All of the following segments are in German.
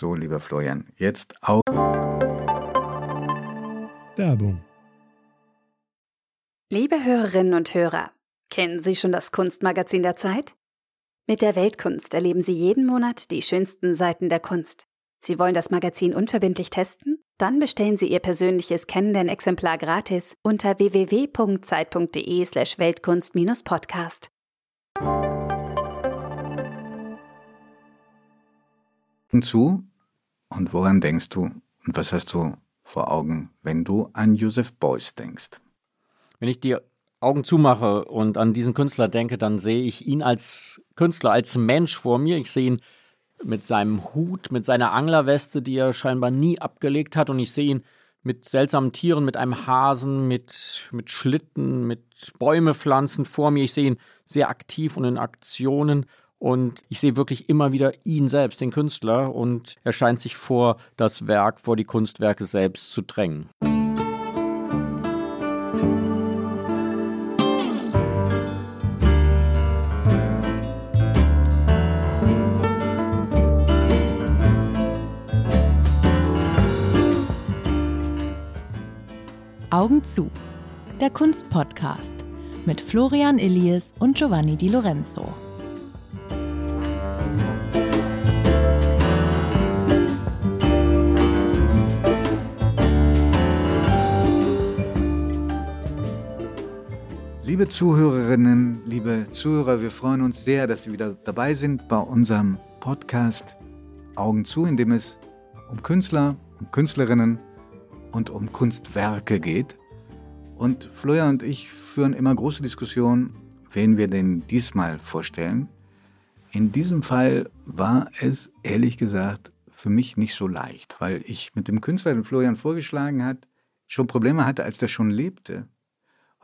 So, lieber Florian, jetzt auch. Werbung. Liebe Hörerinnen und Hörer, kennen Sie schon das Kunstmagazin der Zeit? Mit der Weltkunst erleben Sie jeden Monat die schönsten Seiten der Kunst. Sie wollen das Magazin unverbindlich testen? Dann bestellen Sie Ihr persönliches Kennenden-Exemplar gratis unter www.zeit.de/slash Weltkunst-Podcast. Zu und woran denkst du und was hast du vor Augen, wenn du an Joseph Beuys denkst? Wenn ich die Augen zumache und an diesen Künstler denke, dann sehe ich ihn als Künstler, als Mensch vor mir. Ich sehe ihn mit seinem Hut, mit seiner Anglerweste, die er scheinbar nie abgelegt hat. Und ich sehe ihn mit seltsamen Tieren, mit einem Hasen, mit, mit Schlitten, mit Bäume pflanzen vor mir. Ich sehe ihn sehr aktiv und in Aktionen. Und ich sehe wirklich immer wieder ihn selbst, den Künstler. Und er scheint sich vor das Werk, vor die Kunstwerke selbst zu drängen. Augen zu. Der Kunstpodcast mit Florian Illies und Giovanni Di Lorenzo. Liebe Zuhörerinnen, liebe Zuhörer, wir freuen uns sehr, dass Sie wieder dabei sind bei unserem Podcast Augen zu, in dem es um Künstler, um Künstlerinnen und um Kunstwerke geht. Und Florian und ich führen immer große Diskussionen, wen wir denn diesmal vorstellen. In diesem Fall war es ehrlich gesagt für mich nicht so leicht, weil ich mit dem Künstler, den Florian vorgeschlagen hat, schon Probleme hatte, als der schon lebte.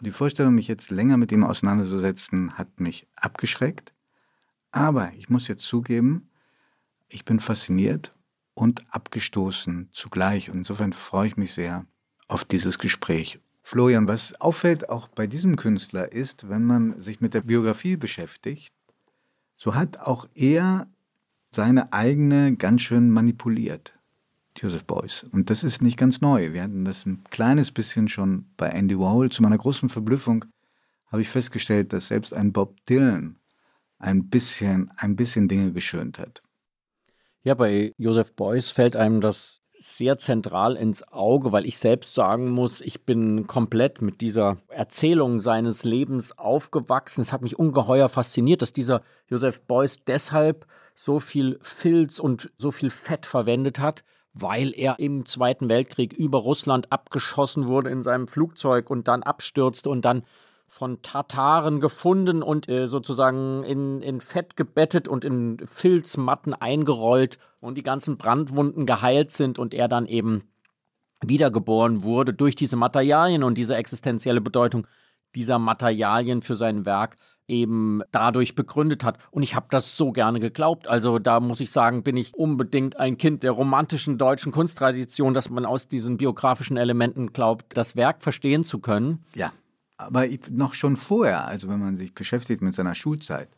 Und die Vorstellung, mich jetzt länger mit ihm auseinanderzusetzen, hat mich abgeschreckt. Aber ich muss jetzt zugeben, ich bin fasziniert und abgestoßen zugleich. Und insofern freue ich mich sehr auf dieses Gespräch. Florian, was auffällt auch bei diesem Künstler ist, wenn man sich mit der Biografie beschäftigt, so hat auch er seine eigene ganz schön manipuliert, Joseph Beuys. Und das ist nicht ganz neu. Wir hatten das ein kleines bisschen schon bei Andy Warhol. Zu meiner großen Verblüffung habe ich festgestellt, dass selbst ein Bob Dylan ein bisschen, ein bisschen Dinge geschönt hat. Ja, bei Joseph Beuys fällt einem das sehr zentral ins Auge, weil ich selbst sagen muss, ich bin komplett mit dieser Erzählung seines Lebens aufgewachsen. Es hat mich ungeheuer fasziniert, dass dieser Joseph Beuys deshalb so viel Filz und so viel Fett verwendet hat, weil er im Zweiten Weltkrieg über Russland abgeschossen wurde in seinem Flugzeug und dann abstürzte und dann von Tataren gefunden und äh, sozusagen in, in Fett gebettet und in Filzmatten eingerollt und die ganzen Brandwunden geheilt sind und er dann eben wiedergeboren wurde durch diese Materialien und diese existenzielle Bedeutung dieser Materialien für sein Werk eben dadurch begründet hat. Und ich habe das so gerne geglaubt. Also da muss ich sagen, bin ich unbedingt ein Kind der romantischen deutschen Kunsttradition, dass man aus diesen biografischen Elementen glaubt, das Werk verstehen zu können. Ja, aber noch schon vorher, also wenn man sich beschäftigt mit seiner Schulzeit,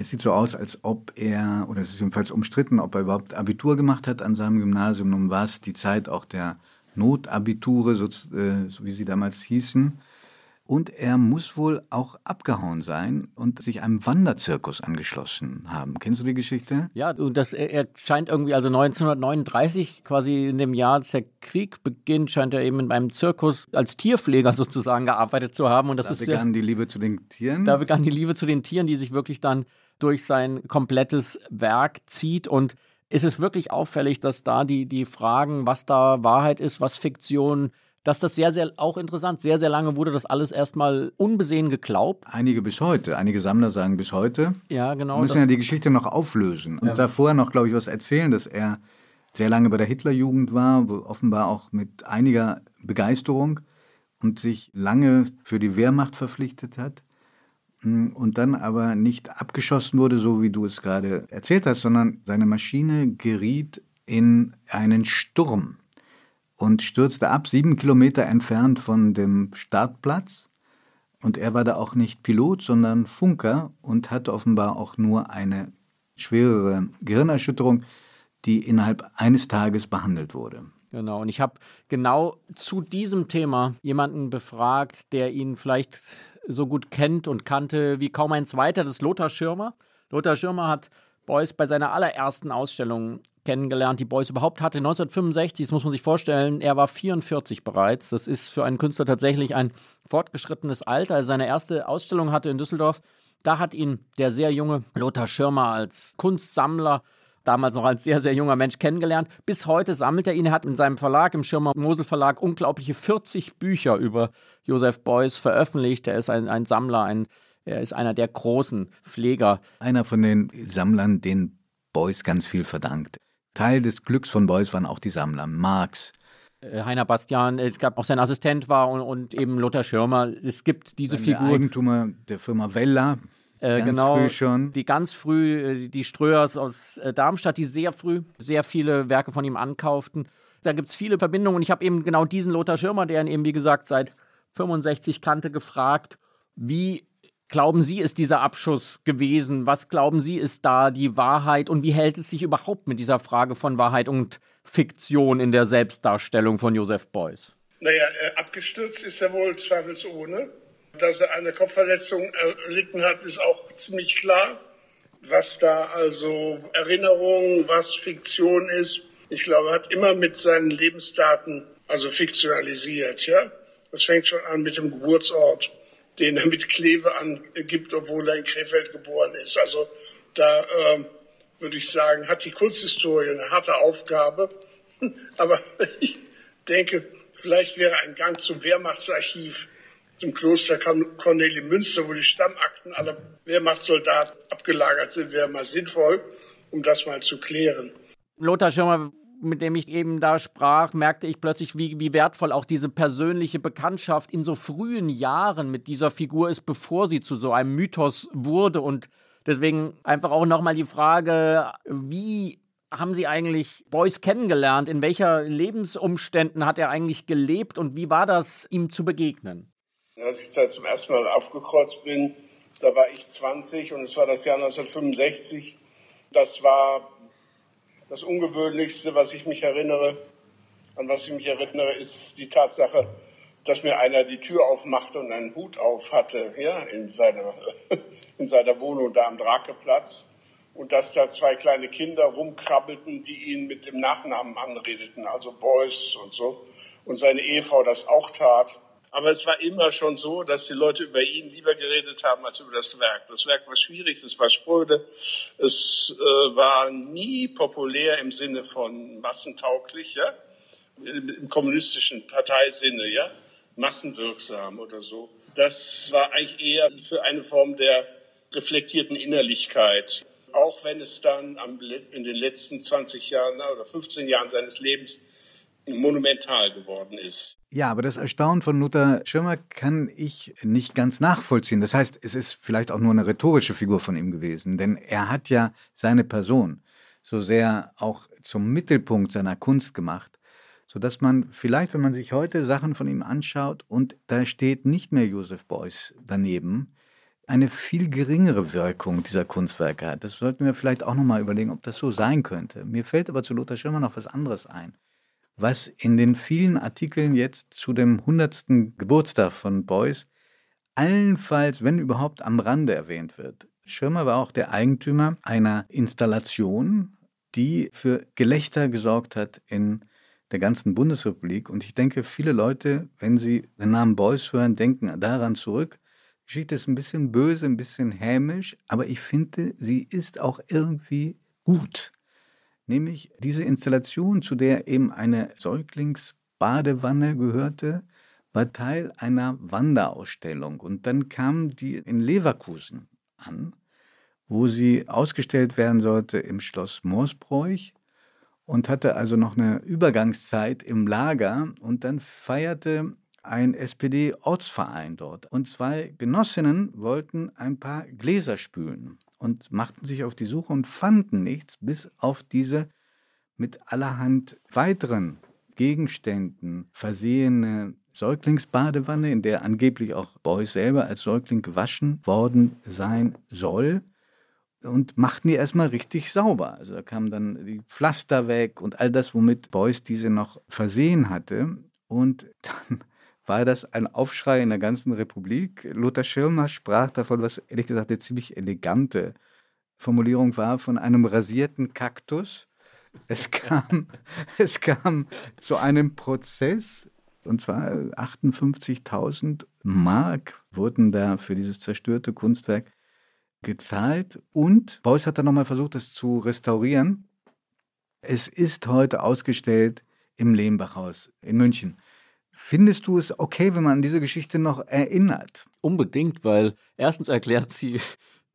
es sieht so aus, als ob er, oder es ist jedenfalls umstritten, ob er überhaupt Abitur gemacht hat an seinem Gymnasium. Nun war es die Zeit auch der Notabiture, so, äh, so wie sie damals hießen. Und er muss wohl auch abgehauen sein und sich einem Wanderzirkus angeschlossen haben. Kennst du die Geschichte? Ja, und das, er scheint irgendwie, also 1939, quasi in dem Jahr, als der Krieg beginnt, scheint er eben in einem Zirkus als Tierpfleger sozusagen gearbeitet zu haben. Und das da ist begann sehr, die Liebe zu den Tieren. Da begann die Liebe zu den Tieren, die sich wirklich dann durch sein komplettes Werk zieht. Und ist es wirklich auffällig, dass da die, die Fragen, was da Wahrheit ist, was Fiktion dass das sehr, sehr auch interessant, sehr, sehr lange wurde das alles erstmal unbesehen geglaubt. Einige bis heute, einige Sammler sagen bis heute. Ja, genau. Wir müssen ja die Geschichte noch auflösen und ja. davor noch, glaube ich, was erzählen, dass er sehr lange bei der Hitlerjugend war, offenbar auch mit einiger Begeisterung und sich lange für die Wehrmacht verpflichtet hat hm, und dann aber nicht abgeschossen wurde, so wie du es gerade erzählt hast, sondern seine Maschine geriet in einen Sturm und stürzte ab, sieben Kilometer entfernt von dem Startplatz. Und er war da auch nicht Pilot, sondern Funker und hatte offenbar auch nur eine schwerere Gehirnerschütterung, die innerhalb eines Tages behandelt wurde. Genau, und ich habe genau zu diesem Thema jemanden befragt, der ihn vielleicht so gut kennt und kannte wie kaum ein zweiter, das ist Lothar Schirmer. Lothar Schirmer hat Beuys bei seiner allerersten Ausstellung kennengelernt, die Beuys überhaupt hatte. 1965, das muss man sich vorstellen, er war 44 bereits. Das ist für einen Künstler tatsächlich ein fortgeschrittenes Alter. Als er seine erste Ausstellung hatte in Düsseldorf, da hat ihn der sehr junge Lothar Schirmer als Kunstsammler damals noch als sehr, sehr junger Mensch kennengelernt. Bis heute sammelt er ihn. Er hat in seinem Verlag, im Schirmer Mosel Verlag, unglaubliche 40 Bücher über Josef Beuys veröffentlicht. Er ist ein, ein Sammler, ein, er ist einer der großen Pfleger. Einer von den Sammlern, denen Beuys ganz viel verdankt. Teil des Glücks von Beuys waren auch die Sammler. Marx, äh, Heiner Bastian, es gab auch sein Assistent war und, und eben Lothar Schirmer. Es gibt diese Figur. Der Eigentümer der Firma Vella, äh, ganz genau, früh schon. Die ganz früh, äh, die Ströers aus äh, Darmstadt, die sehr früh sehr viele Werke von ihm ankauften. Da gibt es viele Verbindungen und ich habe eben genau diesen Lothar Schirmer, der ihn eben, wie gesagt, seit 65 kannte, gefragt, wie glauben Sie, ist dieser Abschuss gewesen? Was glauben Sie, ist da die Wahrheit und wie hält es sich überhaupt mit dieser Frage von Wahrheit und Fiktion in der Selbstdarstellung von Josef Beuys? Naja, abgestürzt ist er wohl zweifelsohne. Dass er eine Kopfverletzung erlitten hat, ist auch ziemlich klar. Was da also Erinnerung, was Fiktion ist, ich glaube, er hat immer mit seinen Lebensdaten also fiktionalisiert. Ja, das fängt schon an mit dem Geburtsort, den er mit Kleve angibt, obwohl er in Krefeld geboren ist. Also da äh, würde ich sagen, hat die Kunsthistorie eine harte Aufgabe. Aber ich denke, vielleicht wäre ein Gang zum Wehrmachtsarchiv zum Kloster Cornelie Münster, wo die Stammakten aller Wehrmachtssoldaten abgelagert sind, wäre mal sinnvoll, um das mal zu klären. Lothar Schirmer, mit dem ich eben da sprach, merkte ich plötzlich, wie, wie wertvoll auch diese persönliche Bekanntschaft in so frühen Jahren mit dieser Figur ist, bevor sie zu so einem Mythos wurde. Und deswegen einfach auch nochmal die Frage, wie haben Sie eigentlich Beuys kennengelernt? In welcher Lebensumständen hat er eigentlich gelebt und wie war das, ihm zu begegnen? Als ich da zum ersten Mal aufgekreuzt bin, da war ich 20 und es war das Jahr 1965. Das war das Ungewöhnlichste, was ich mich erinnere. An was ich mich erinnere, ist die Tatsache, dass mir einer die Tür aufmachte und einen Hut auf hatte, ja, in seiner, in seiner Wohnung da am Drakeplatz. Und dass da zwei kleine Kinder rumkrabbelten, die ihn mit dem Nachnamen anredeten, also Beuys und so. Und seine Ehefrau das auch tat. Aber es war immer schon so, dass die Leute über ihn lieber geredet haben als über das Werk. Das Werk war schwierig, es war spröde, es äh, war nie populär im Sinne von massentauglich, ja, im, im kommunistischen Parteisinne, ja, massenwirksam oder so. Das war eigentlich eher für eine Form der reflektierten Innerlichkeit. Auch wenn es dann in den letzten 20 Jahren oder 15 Jahren seines Lebens monumental geworden ist. Ja, aber das Erstaunen von Luther Schirmer kann ich nicht ganz nachvollziehen. Das heißt, es ist vielleicht auch nur eine rhetorische Figur von ihm gewesen, denn er hat ja seine Person so sehr auch zum Mittelpunkt seiner Kunst gemacht, sodass man vielleicht, wenn man sich heute Sachen von ihm anschaut und da steht nicht mehr Joseph Beuys daneben, eine viel geringere Wirkung dieser Kunstwerke hat. Das sollten wir vielleicht auch nochmal überlegen, ob das so sein könnte. Mir fällt aber zu Lothar Schirmer noch was anderes ein was in den vielen Artikeln jetzt zu dem 100. Geburtstag von Beuys allenfalls, wenn überhaupt, am Rande erwähnt wird. Schirmer war auch der Eigentümer einer Installation, die für Gelächter gesorgt hat in der ganzen Bundesrepublik. Und ich denke, viele Leute, wenn sie den Namen Beuys hören, denken daran zurück. Die Geschichte ist ein bisschen böse, ein bisschen hämisch, aber ich finde, sie ist auch irgendwie gut. Nämlich diese Installation, zu der eben eine Säuglingsbadewanne gehörte, war Teil einer Wanderausstellung. Und dann kam die in Leverkusen an, wo sie ausgestellt werden sollte im Schloss Moosbräuch und hatte also noch eine Übergangszeit im Lager. Und dann feierte ein SPD-Ortsverein dort. Und zwei Genossinnen wollten ein paar Gläser spülen und machten sich auf die Suche und fanden nichts, bis auf diese mit allerhand weiteren Gegenständen versehene Säuglingsbadewanne, in der angeblich auch Beuys selber als Säugling gewaschen worden sein soll. und machten die erstmal richtig sauber. Also da kamen dann die Pflaster weg und all das, womit Beuys diese noch versehen hatte. Und dann war das ein Aufschrei in der ganzen Republik. Lothar Schirmer sprach davon, was ehrlich gesagt eine ziemlich elegante Formulierung war, von einem rasierten Kaktus. Es kam, es kam zu einem Prozess, und zwar 58.000 Mark wurden da für dieses zerstörte Kunstwerk gezahlt. Und Beuys hat dann nochmal versucht, es zu restaurieren. Es ist heute ausgestellt im Lehmbachhaus in München. Findest du es okay, wenn man an diese Geschichte noch erinnert? Unbedingt, weil erstens erklärt sie,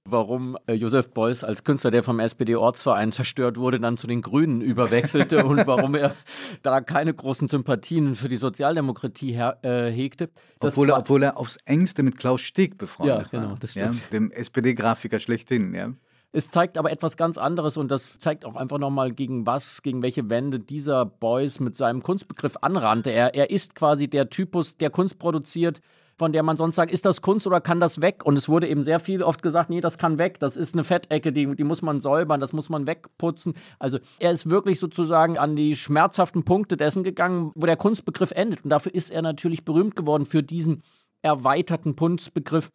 warum äh, Josef Beuys als Künstler, der vom SPD-Ortsverein zerstört wurde, dann zu den Grünen überwechselte und warum er da keine großen Sympathien für die Sozialdemokratie äh, hegte. Obwohl er, obwohl er aufs engste mit Klaus Steg befreundet ja, genau, war. Das stimmt. Ja, dem SPD-Grafiker schlechthin. Ja. Es zeigt aber etwas ganz anderes und das zeigt auch einfach nochmal, gegen was, gegen welche Wände dieser Beuys mit seinem Kunstbegriff anrannte. Er, er ist quasi der Typus, der Kunst produziert, von der man sonst sagt, ist das Kunst oder kann das weg? Und es wurde eben sehr viel oft gesagt, nee, das kann weg, das ist eine Fettecke, die, die muss man säubern, das muss man wegputzen. Also er ist wirklich sozusagen an die schmerzhaften Punkte dessen gegangen, wo der Kunstbegriff endet. Und dafür ist er natürlich berühmt geworden für diesen erweiterten Kunstbegriff,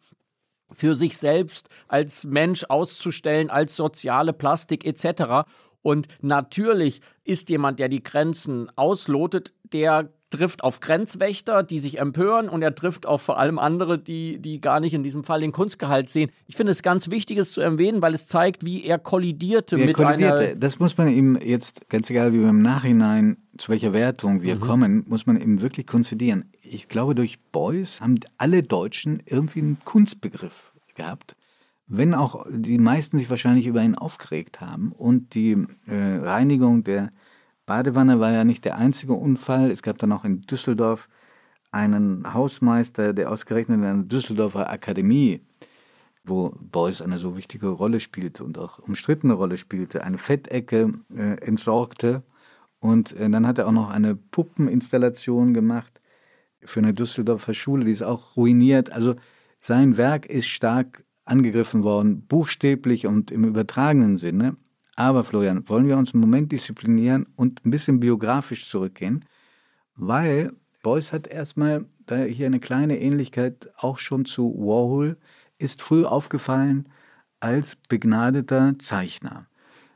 für sich selbst als Mensch auszustellen, als soziale Plastik etc. Und natürlich ist jemand, der die Grenzen auslotet, der trifft auf Grenzwächter, die sich empören und er trifft auf vor allem andere, die, die gar nicht in diesem Fall den Kunstgehalt sehen. Ich finde es ganz wichtig, es zu erwähnen, weil es zeigt, wie er kollidierte wie er mit kollidierte. einer... Das muss man ihm jetzt, ganz egal wie wir im Nachhinein, zu welcher Wertung wir mhm. kommen, muss man ihm wirklich konzidieren. Ich glaube, durch Beuys haben alle Deutschen irgendwie einen Kunstbegriff gehabt wenn auch die meisten sich wahrscheinlich über ihn aufgeregt haben. Und die äh, Reinigung der Badewanne war ja nicht der einzige Unfall. Es gab dann auch in Düsseldorf einen Hausmeister, der ausgerechnet in einer Düsseldorfer Akademie, wo Beuys eine so wichtige Rolle spielte und auch umstrittene Rolle spielte, eine Fettecke äh, entsorgte. Und äh, dann hat er auch noch eine Puppeninstallation gemacht für eine Düsseldorfer Schule, die ist auch ruiniert. Also sein Werk ist stark angegriffen worden, buchstäblich und im übertragenen Sinne. Aber Florian, wollen wir uns einen Moment disziplinieren und ein bisschen biografisch zurückgehen, weil Beuys hat erstmal da hier eine kleine Ähnlichkeit auch schon zu Warhol, ist früh aufgefallen als begnadeter Zeichner.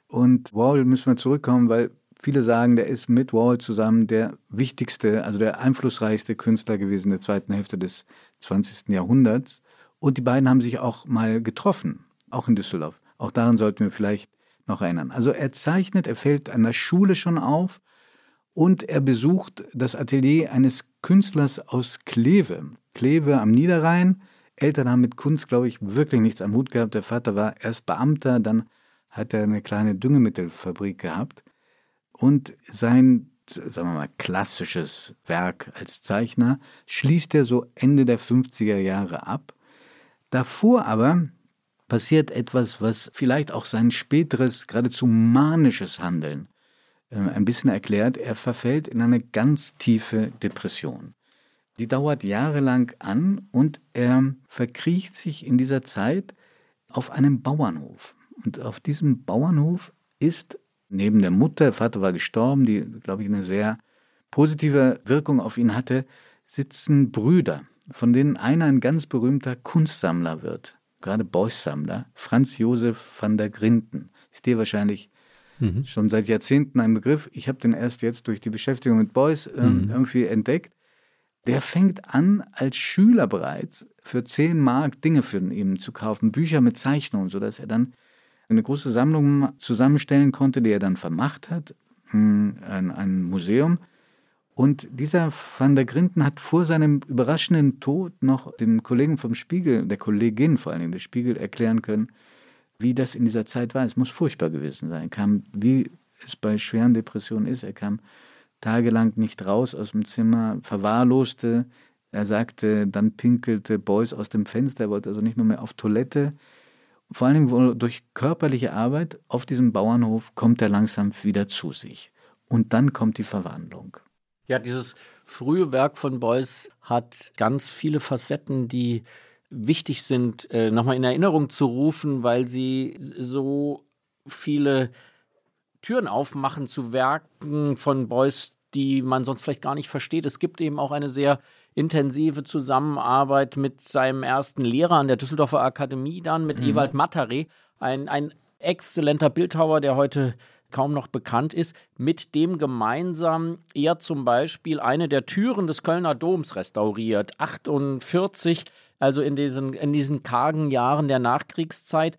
Und Warhol müssen wir zurückkommen, weil viele sagen, der ist mit Warhol zusammen der wichtigste, also der einflussreichste Künstler gewesen der zweiten Hälfte des 20. Jahrhunderts. Und die beiden haben sich auch mal getroffen, auch in Düsseldorf. Auch daran sollten wir vielleicht noch erinnern. Also er zeichnet, er fällt an der Schule schon auf und er besucht das Atelier eines Künstlers aus Kleve. Kleve am Niederrhein. Eltern haben mit Kunst, glaube ich, wirklich nichts am Hut gehabt. Der Vater war erst Beamter, dann hat er eine kleine Düngemittelfabrik gehabt. Und sein, sagen wir mal, klassisches Werk als Zeichner schließt er so Ende der 50er Jahre ab. Davor aber passiert etwas, was vielleicht auch sein späteres, geradezu manisches Handeln äh, ein bisschen erklärt. Er verfällt in eine ganz tiefe Depression. Die dauert jahrelang an und er verkriecht sich in dieser Zeit auf einem Bauernhof. Und auf diesem Bauernhof ist neben der Mutter, der Vater war gestorben, die, glaube ich, eine sehr positive Wirkung auf ihn hatte, sitzen Brüder, von denen einer ein ganz berühmter Kunstsammler wird gerade Beuys-Sammler, Franz Josef van der Grinden. Ist dir wahrscheinlich mhm. schon seit Jahrzehnten ein Begriff. Ich habe den erst jetzt durch die Beschäftigung mit Beuys äh, mhm. irgendwie entdeckt. Der fängt an, als Schüler bereits für 10 Mark Dinge für ihn zu kaufen, Bücher mit Zeichnungen, sodass er dann eine große Sammlung zusammenstellen konnte, die er dann vermacht hat, hm, ein, ein Museum. Und dieser Van der Grinden hat vor seinem überraschenden Tod noch dem Kollegen vom Spiegel, der Kollegin vor allen Dingen des Spiegel, erklären können, wie das in dieser Zeit war. Es muss furchtbar gewesen sein. Er kam, wie es bei schweren Depressionen ist, er kam tagelang nicht raus aus dem Zimmer, verwahrloste. Er sagte, dann pinkelte Beuys aus dem Fenster, er wollte also nicht nur mehr auf Toilette. Vor allen Dingen durch körperliche Arbeit auf diesem Bauernhof kommt er langsam wieder zu sich. Und dann kommt die Verwandlung. Ja, dieses frühe Werk von Beuys hat ganz viele Facetten, die wichtig sind, äh, nochmal in Erinnerung zu rufen, weil sie so viele Türen aufmachen zu Werken von Beuys, die man sonst vielleicht gar nicht versteht. Es gibt eben auch eine sehr intensive Zusammenarbeit mit seinem ersten Lehrer an der Düsseldorfer Akademie dann, mit mhm. Ewald Mattare, ein, ein exzellenter Bildhauer, der heute kaum noch bekannt ist, mit dem gemeinsam er zum Beispiel eine der Türen des Kölner Doms restauriert, 48, also in diesen, in diesen kargen Jahren der Nachkriegszeit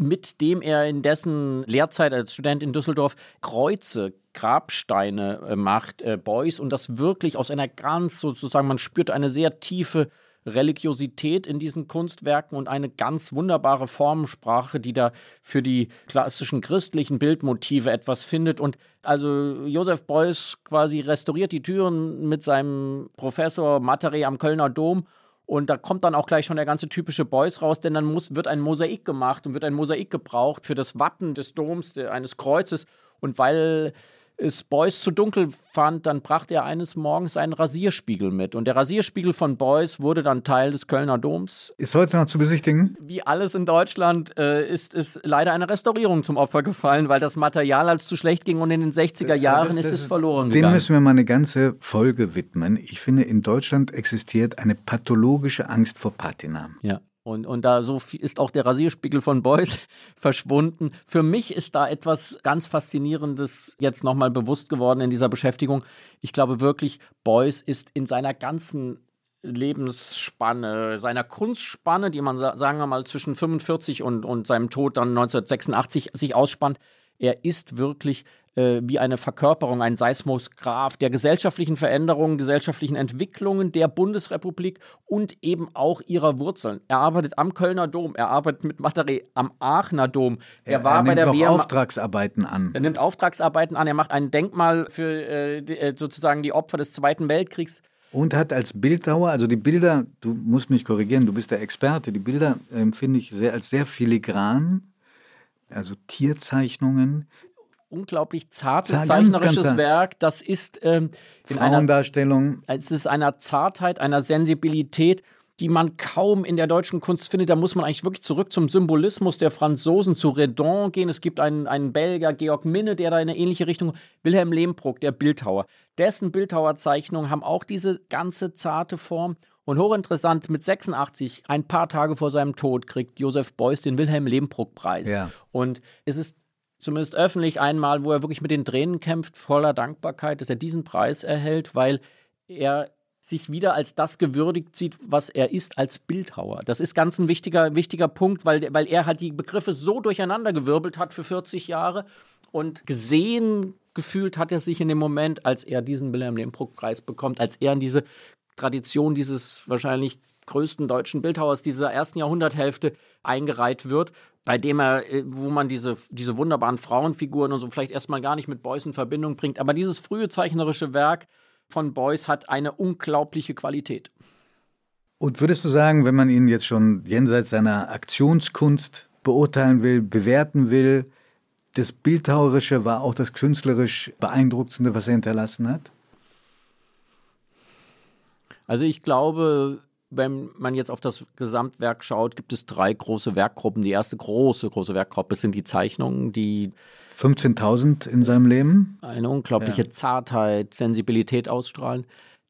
mit dem er in dessen Lehrzeit als Student in Düsseldorf Kreuze, Grabsteine äh, macht, äh, Beuys, und das wirklich aus einer ganz sozusagen, man spürt eine sehr tiefe Religiosität in diesen Kunstwerken und eine ganz wunderbare Formensprache, die da für die klassischen christlichen Bildmotive etwas findet. Und also Josef Beuys quasi restauriert die Türen mit seinem Professor Matere am Kölner Dom und da kommt dann auch gleich schon der ganze typische Beuys raus, denn dann muss, wird ein Mosaik gemacht und wird ein Mosaik gebraucht für das Wappen des Doms, eines Kreuzes. Und weil es Beuys zu dunkel fand, dann brachte er eines Morgens einen Rasierspiegel mit. Und der Rasierspiegel von Beuys wurde dann Teil des Kölner Doms. Ist heute noch zu besichtigen? Wie alles in Deutschland äh, ist es leider eine Restaurierung zum Opfer gefallen, weil das Material als zu schlecht ging und in den 60er Jahren das, das, ist es verloren dem gegangen. Dem müssen wir mal eine ganze Folge widmen. Ich finde, in Deutschland existiert eine pathologische Angst vor Patina. Ja. Und, und da so ist auch der Rasierspiegel von Beuys verschwunden. Für mich ist da etwas ganz Faszinierendes jetzt nochmal bewusst geworden in dieser Beschäftigung. Ich glaube wirklich, Beuys ist in seiner ganzen Lebensspanne, seiner Kunstspanne, die man, sagen wir mal, zwischen 45 und, und seinem Tod dann 1986 sich ausspannt, er ist wirklich äh, wie eine Verkörperung, ein Seismograph der gesellschaftlichen Veränderungen, gesellschaftlichen Entwicklungen der Bundesrepublik und eben auch ihrer Wurzeln. Er arbeitet am Kölner Dom, er arbeitet mit Matere am Aachener Dom. Er, er war er bei der Wehrmacht. Auftragsarbeiten an. Er nimmt Auftragsarbeiten an, er macht ein Denkmal für äh, die, äh, sozusagen die Opfer des Zweiten Weltkriegs. Und hat als Bildhauer, also die Bilder, du musst mich korrigieren, du bist der Experte, die Bilder empfinde ähm, ich sehr, als sehr filigran, also Tierzeichnungen, unglaublich zartes Zart, zeichnerisches ganz, Werk. Das ist ähm, in Frauendarstellung. Einer, es ist einer Zartheit, einer Sensibilität, die man kaum in der deutschen Kunst findet. Da muss man eigentlich wirklich zurück zum Symbolismus der Franzosen, zu Redon gehen. Es gibt einen, einen Belgier, Georg Minne, der da in eine ähnliche Richtung, Wilhelm Lehmbruck, der Bildhauer. Dessen Bildhauerzeichnungen haben auch diese ganze zarte Form. Und hochinteressant, mit 86, ein paar Tage vor seinem Tod, kriegt Josef Beuys den Wilhelm Lehmbruck-Preis. Ja. Und es ist zumindest öffentlich einmal, wo er wirklich mit den Tränen kämpft, voller Dankbarkeit, dass er diesen Preis erhält, weil er sich wieder als das gewürdigt sieht, was er ist, als Bildhauer. Das ist ganz ein wichtiger, wichtiger Punkt, weil, weil er halt die Begriffe so durcheinandergewirbelt hat für 40 Jahre und gesehen gefühlt hat er sich in dem Moment, als er diesen Wilhelm Lehmbruck-Preis bekommt, als er in diese Tradition dieses wahrscheinlich größten deutschen Bildhauers dieser ersten Jahrhunderthälfte eingereiht wird, bei dem er, äh, wo man diese, diese wunderbaren Frauenfiguren und so vielleicht erstmal gar nicht mit Beuys in Verbindung bringt. Aber dieses frühe zeichnerische Werk von Beuys hat eine unglaubliche Qualität. Und würdest du sagen, wenn man ihn jetzt schon jenseits seiner Aktionskunst beurteilen will, bewerten will, das Bildhauerische war auch das künstlerisch beeindruckendste, was er hinterlassen hat? Also ich glaube, wenn man jetzt auf das Gesamtwerk schaut, gibt es drei große Werkgruppen. Die erste große, große Werkgruppe sind die Zeichnungen, die 15.000 in seinem Leben. Eine unglaubliche ja. Zartheit, Sensibilität ausstrahlen.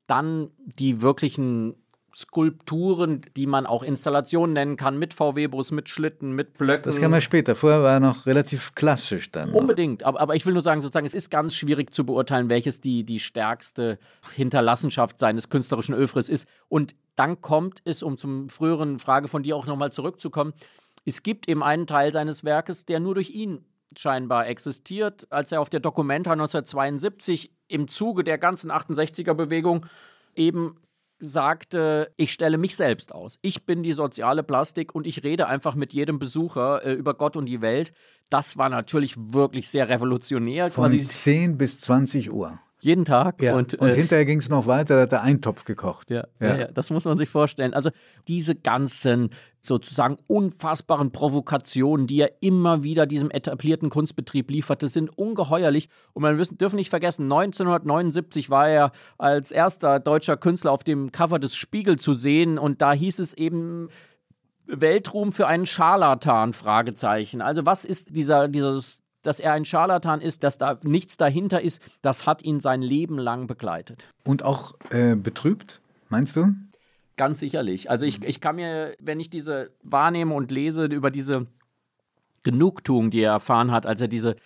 Dann die wirklichen Skulpturen, die man auch Installationen nennen kann, mit VW-Bus, mit Schlitten, mit Blöcken. Das kann man später. Vorher war er noch relativ klassisch dann. Unbedingt. Aber, aber ich will nur sagen, sozusagen, es ist ganz schwierig zu beurteilen, welches die, die stärkste Hinterlassenschaft seines künstlerischen Övres ist. Und dann kommt es, um zum früheren Frage von dir auch nochmal zurückzukommen, es gibt eben einen Teil seines Werkes, der nur durch ihn scheinbar existiert, als er auf der Documenta 1972 im Zuge der ganzen 68er-Bewegung eben sagte, ich stelle mich selbst aus. Ich bin die soziale Plastik und ich rede einfach mit jedem Besucher äh, über Gott und die Welt. Das war natürlich wirklich sehr revolutionär. Von quasi. 10 bis 20 Uhr. Jeden Tag. Ja. Und, Und, äh, hinterher ging es noch weiter, da hat er einen Topf gekocht. Ja, ja. Ja, das muss man sich vorstellen. Also diese ganzen sozusagen unfassbaren Provokationen, die er immer wieder diesem etablierten Kunstbetrieb lieferte, sind ungeheuerlich. Und wir müssen, dürfen nicht vergessen, 1979 war er als erster deutscher Künstler auf dem Cover des Spiegel zu sehen und da hieß es eben Weltruhm für einen Scharlatan, Fragezeichen. Also was ist dieser, dieses, dass er ein Scharlatan ist, dass da nichts dahinter ist, das hat ihn sein Leben lang begleitet. Und auch äh, betrübt, meinst du? Ganz sicherlich. Also ich, ich kann mir, wenn ich diese wahrnehme und lese über diese Genugtuung, die er erfahren hat, als er diese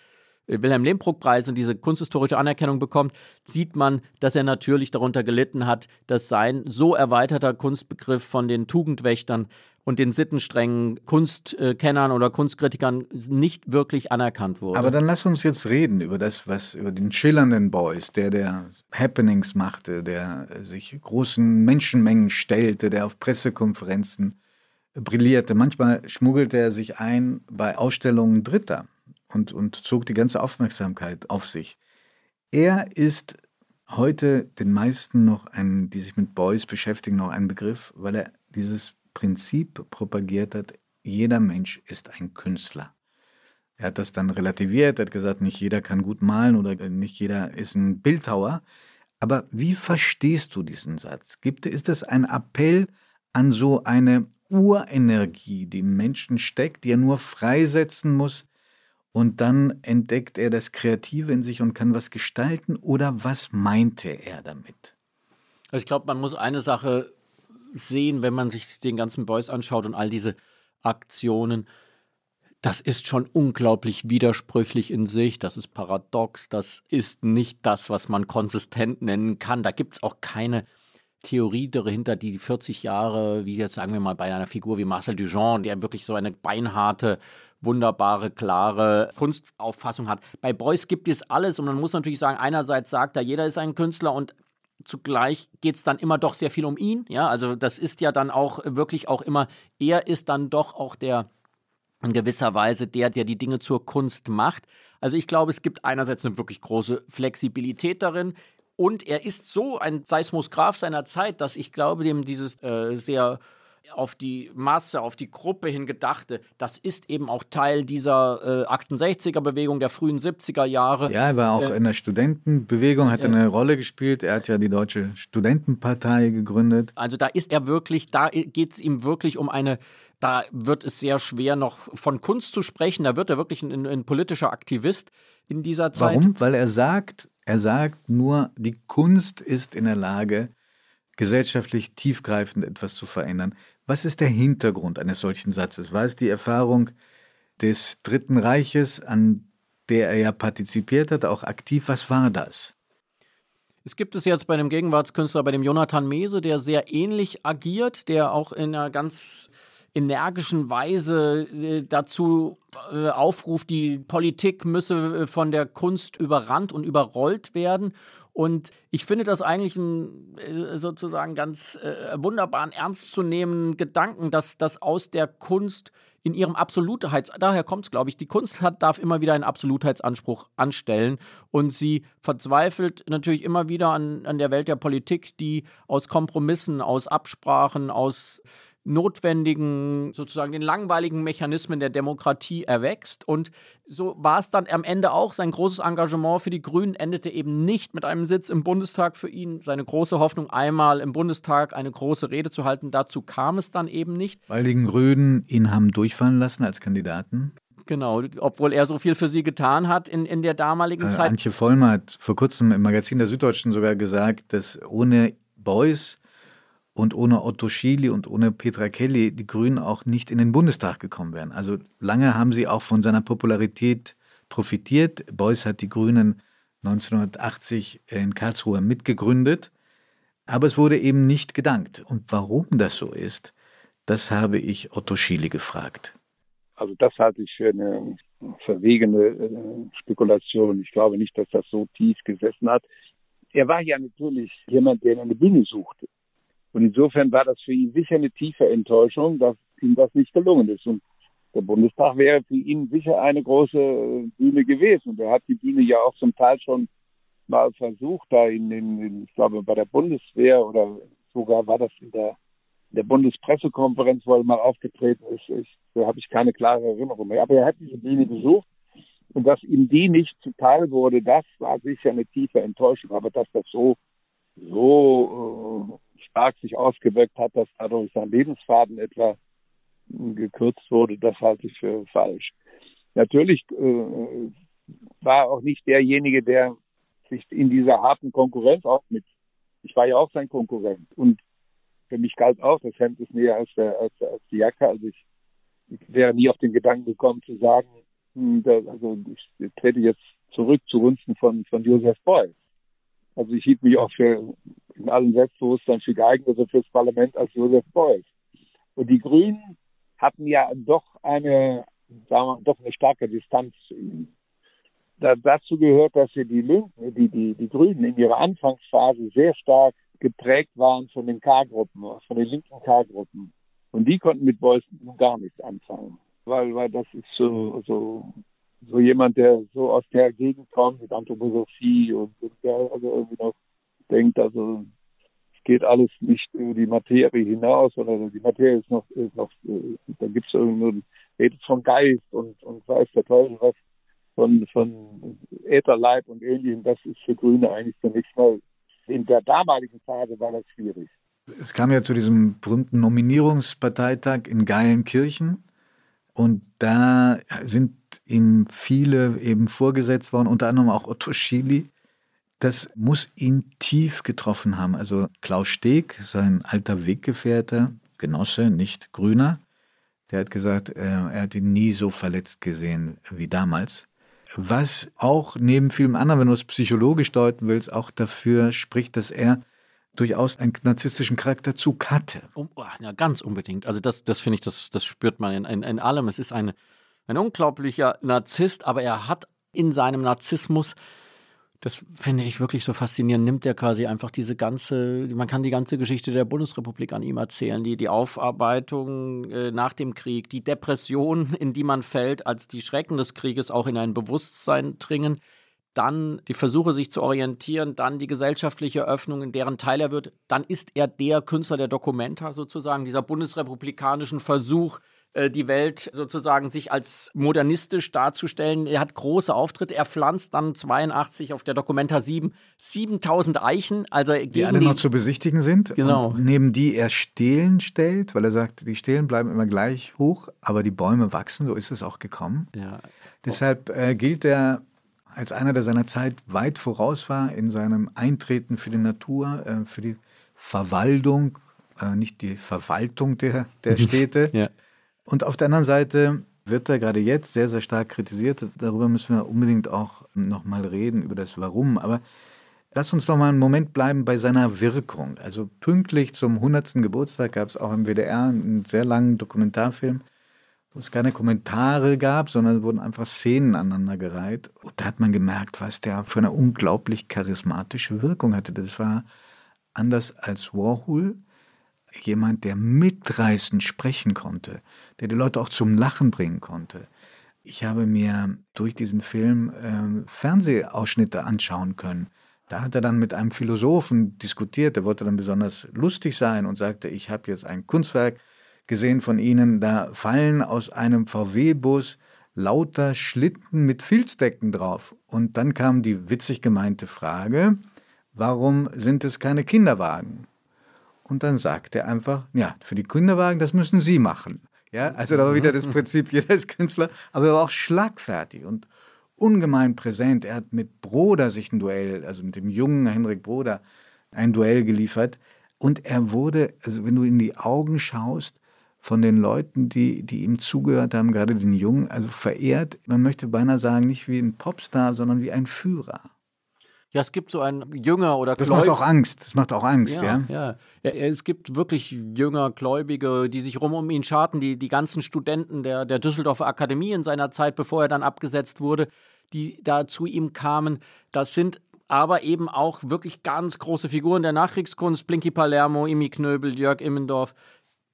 äh, Wilhelm Lehmbruck-Preis und diese kunsthistorische Anerkennung bekommt, sieht man, dass er natürlich darunter gelitten hat, dass sein so erweiterter Kunstbegriff von den Tugendwächtern und den sittenstrengen Kunstkennern oder Kunstkritikern nicht wirklich anerkannt wurde. Aber dann lass uns jetzt reden über das, was über den schillernden Boys, der der Happenings machte, der sich großen Menschenmengen stellte, der auf Pressekonferenzen brillierte. Manchmal schmuggelte er sich ein bei Ausstellungen Dritter und, und zog die ganze Aufmerksamkeit auf sich. Er ist heute den meisten noch ein, die sich mit Boys beschäftigen, noch ein Begriff, weil er dieses Prinzip propagiert hat, jeder Mensch ist ein Künstler. Er hat das dann relativiert, er hat gesagt, nicht jeder kann gut malen oder nicht jeder ist ein Bildhauer. Aber wie verstehst du diesen Satz? Gibt, ist das ein Appell an so eine Urenergie, die im Menschen steckt, die er nur freisetzen muss und dann entdeckt er das Kreative in sich und kann was gestalten? Oder was meinte er damit? Ich glaube, man muss eine Sache sehen, wenn man sich den ganzen Boys anschaut und all diese Aktionen. Das ist schon unglaublich widersprüchlich in sich, das ist paradox, das ist nicht das, was man konsistent nennen kann. Da gibt es auch keine Theorie dahinter, die 40 Jahre, wie jetzt sagen wir mal bei einer Figur wie Marcel Duchamp, der wirklich so eine beinharte, wunderbare, klare Kunstauffassung hat. Bei Beuys gibt es alles und man muss natürlich sagen, einerseits sagt er, jeder ist ein Künstler und zugleich geht es dann immer doch sehr viel um ihn. Ja, also das ist ja dann auch wirklich auch immer, er ist dann doch auch der in gewisser Weise der, der die Dinge zur Kunst macht. Also ich glaube, es gibt einerseits eine wirklich große Flexibilität darin. Und er ist so ein Seismograph seiner Zeit, dass ich glaube, dem dieses äh, sehr auf die Masse, auf die Gruppe hin gedachte, das ist eben auch Teil dieser äh, 68er-Bewegung der frühen 70er Jahre. Ja, er war auch äh, in der Studentenbewegung, hat äh, eine Rolle gespielt. Er hat ja die Deutsche Studentenpartei gegründet. Also da ist er wirklich, da geht es ihm wirklich um eine da wird es sehr schwer, noch von Kunst zu sprechen. Da wird er wirklich ein, ein, politischer Aktivist in dieser Zeit. Warum? Weil er sagt, er sagt nur, die Kunst ist in der Lage, gesellschaftlich tiefgreifend etwas zu verändern. Was ist der Hintergrund eines solchen Satzes? War es die Erfahrung des Dritten Reiches, an der er ja partizipiert hat, auch aktiv? Was war das? Es gibt es jetzt bei dem Gegenwartskünstler, bei dem Jonathan Mese, der sehr ähnlich agiert, der auch in einer ganz energischen Weise äh, dazu äh, aufruft, die Politik müsse äh, von der Kunst überrannt und überrollt werden. Und ich finde das eigentlich einen sozusagen ganz äh, wunderbaren, ernstzunehmenden Gedanken, dass das aus der Kunst in ihrem Absolutheits, daher kommt es, glaube ich, die Kunst hat, darf immer wieder einen Absolutheitsanspruch anstellen. Und sie verzweifelt natürlich immer wieder an, an der Welt der Politik, die aus Kompromissen, aus Absprachen, aus notwendigen, sozusagen den langweiligen Mechanismen der Demokratie erwächst. Und so war es dann am Ende auch. Sein großes Engagement für die Grünen endete eben nicht mit einem Sitz im Bundestag für ihn. Seine große Hoffnung, einmal im Bundestag eine große Rede zu halten, dazu kam es dann eben nicht. Weil die Grünen ihn haben durchfallen lassen als Kandidaten? Genau, obwohl er so viel für sie getan hat in, in der damaligen äh, Zeit. Antje Vollmer hat vor kurzem im Magazin der Süddeutschen sogar gesagt, dass ohne Beuys und ohne Otto Schily und ohne Petra Kelly die Grünen auch nicht in den Bundestag gekommen wären. Also lange haben sie auch von seiner Popularität profitiert. Beuys hat die Grünen 1980 in Karlsruhe mitgegründet, aber es wurde eben nicht gedankt. Und warum das so ist, das habe ich Otto Schily gefragt. Also das halte ich für eine verwegene äh, Spekulation. Ich glaube nicht, dass das so tief gesessen hat. Er war ja natürlich jemand, der eine Bühne suchte. Und insofern war das für ihn sicher eine tiefe Enttäuschung, dass ihm das nicht gelungen ist. Und der Bundestag wäre für ihn sicher eine große Bühne gewesen. Und er hat die Bühne ja auch zum Teil schon Mal versucht, da in, in, ich glaube, bei der Bundeswehr oder sogar war das in der, in der Bundespressekonferenz, wo er mal aufgetreten ist. Ich, da habe ich keine klare Erinnerung mehr. Aber er hat diese Bühne besucht und dass ihm die nicht zuteil wurde, das war sicher eine tiefe Enttäuschung. Aber dass das so, so äh, stark sich ausgewirkt hat, dass dadurch sein Lebensfaden etwa gekürzt wurde, das halte ich für falsch. Natürlich äh, war auch nicht derjenige, der sich in dieser harten Konkurrenz auch mit, ich war ja auch sein Konkurrent und für mich galt auch, das Hemd ist näher als, der, als, als die Jacke, also ich, ich wäre nie auf den Gedanken gekommen zu sagen, hm, also ich trete jetzt zurück zugunsten von, von Joseph Beuys. Also ich hielt mich auch für in allem Selbstbewusstsein viel geeigneter fürs Parlament als Joseph Beuys. Und die Grünen hatten ja doch eine, sagen wir, doch eine starke Distanz zu ihm. Da, dazu gehört, dass sie die Linken, die, die, die Grünen in ihrer Anfangsphase sehr stark geprägt waren von den K-Gruppen, von den linken K-Gruppen. Und die konnten mit Beuys gar nichts anfangen. Weil, weil das ist so, so, so jemand, der so aus der Gegend kommt mit Anthroposophie und, und der also irgendwie noch denkt, also geht alles nicht über die Materie hinaus, sondern die Materie ist noch, ist noch äh, da gibt es irgendwie redet von Geist und, und weiß der Teufel was von, von Ätherleib und ähnlichem. Das ist für Grüne eigentlich zunächst mal in der damaligen Phase war das schwierig. Es kam ja zu diesem berühmten Nominierungsparteitag in Geilenkirchen und da sind ihm viele eben vorgesetzt worden, unter anderem auch Otto Schily, das muss ihn tief getroffen haben. Also Klaus Steg, sein alter Weggefährte, Genosse, nicht Grüner, der hat gesagt, äh, er hat ihn nie so verletzt gesehen wie damals. Was auch neben vielem anderen, wenn du es psychologisch deuten willst, auch dafür spricht, dass er durchaus einen narzisstischen Charakterzug hatte. Oh, ja, ganz unbedingt. Also das, das finde ich, das, das spürt man in, in, in allem. Es ist eine, ein unglaublicher Narzisst, aber er hat in seinem Narzissmus das finde ich wirklich so faszinierend. Nimmt er quasi einfach diese ganze, man kann die ganze Geschichte der Bundesrepublik an ihm erzählen, die, die Aufarbeitung äh, nach dem Krieg, die Depression, in die man fällt, als die Schrecken des Krieges auch in ein Bewusstsein dringen, dann die Versuche, sich zu orientieren, dann die gesellschaftliche Öffnung, in deren Teil er wird, dann ist er der Künstler der Dokumenta sozusagen, dieser bundesrepublikanischen Versuch, die Welt sozusagen sich als modernistisch darzustellen. Er hat große Auftritte. Er pflanzt dann 82 auf der Documenta 7 7000 Eichen, also die alle noch zu besichtigen sind. Genau. neben die er Stelen stellt, weil er sagt, die Stelen bleiben immer gleich hoch, aber die Bäume wachsen. So ist es auch gekommen. Ja. Deshalb äh, gilt er als einer, der seiner Zeit weit voraus war in seinem Eintreten für die Natur, äh, für die Verwaltung, äh, nicht die Verwaltung der, der Städte. ja. Und auf der anderen Seite wird er gerade jetzt sehr, sehr stark kritisiert. Darüber müssen wir unbedingt auch nochmal reden, über das Warum. Aber lass uns noch mal einen Moment bleiben bei seiner Wirkung. Also pünktlich zum 100. Geburtstag gab es auch im WDR einen sehr langen Dokumentarfilm, wo es keine Kommentare gab, sondern wurden einfach Szenen aneinandergereiht. Und da hat man gemerkt, was der für eine unglaublich charismatische Wirkung hatte. Das war anders als Warhol jemand, der mitreißend sprechen konnte, der die Leute auch zum Lachen bringen konnte. Ich habe mir durch diesen Film äh, Fernsehausschnitte anschauen können. Da hat er dann mit einem Philosophen diskutiert, der wollte dann besonders lustig sein und sagte, ich habe jetzt ein Kunstwerk gesehen von Ihnen, da fallen aus einem VW-Bus lauter Schlitten mit Filzdecken drauf. Und dann kam die witzig gemeinte Frage, warum sind es keine Kinderwagen? Und dann sagt er einfach, ja, für die Kinderwagen, das müssen Sie machen. Ja, also da war wieder das Prinzip, jeder ist Künstler, aber er war auch schlagfertig und ungemein präsent. Er hat mit Broder sich ein Duell, also mit dem jungen Henrik Broder, ein Duell geliefert. Und er wurde, also wenn du in die Augen schaust, von den Leuten, die, die ihm zugehört haben, gerade den Jungen, also verehrt, man möchte beinahe sagen, nicht wie ein Popstar, sondern wie ein Führer. Ja, es gibt so ein Jünger oder Das macht auch Angst. Das macht auch Angst, ja. Ja, ja. es gibt wirklich Jünger, Gläubige, die sich rum um ihn scharten, die, die ganzen Studenten der, der Düsseldorfer Akademie in seiner Zeit, bevor er dann abgesetzt wurde, die da zu ihm kamen. Das sind aber eben auch wirklich ganz große Figuren der Nachkriegskunst, Blinky Palermo, Imi Knöbel, Jörg Immendorf,